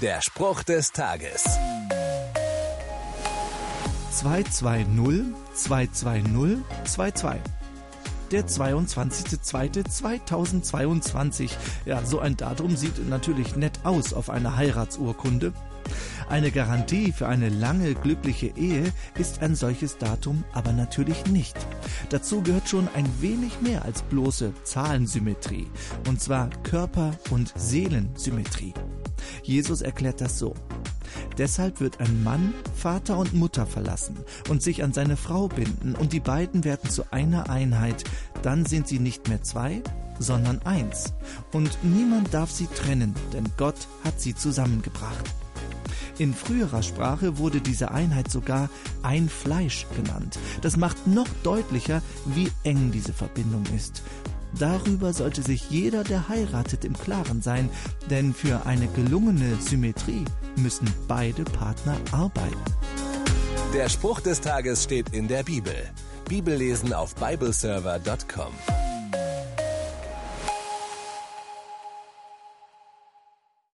Der Spruch des Tages. 220 220 22. Der 22.02.2022. Ja, so ein Datum sieht natürlich nett aus auf einer Heiratsurkunde. Eine Garantie für eine lange glückliche Ehe ist ein solches Datum aber natürlich nicht. Dazu gehört schon ein wenig mehr als bloße Zahlensymmetrie, und zwar Körper- und Seelensymmetrie. Jesus erklärt das so. Deshalb wird ein Mann Vater und Mutter verlassen und sich an seine Frau binden, und die beiden werden zu einer Einheit. Dann sind sie nicht mehr zwei, sondern eins. Und niemand darf sie trennen, denn Gott hat sie zusammengebracht. In früherer Sprache wurde diese Einheit sogar ein Fleisch genannt. Das macht noch deutlicher, wie eng diese Verbindung ist. Darüber sollte sich jeder, der heiratet, im Klaren sein, denn für eine gelungene Symmetrie müssen beide Partner arbeiten. Der Spruch des Tages steht in der Bibel. Bibellesen auf bibleserver.com.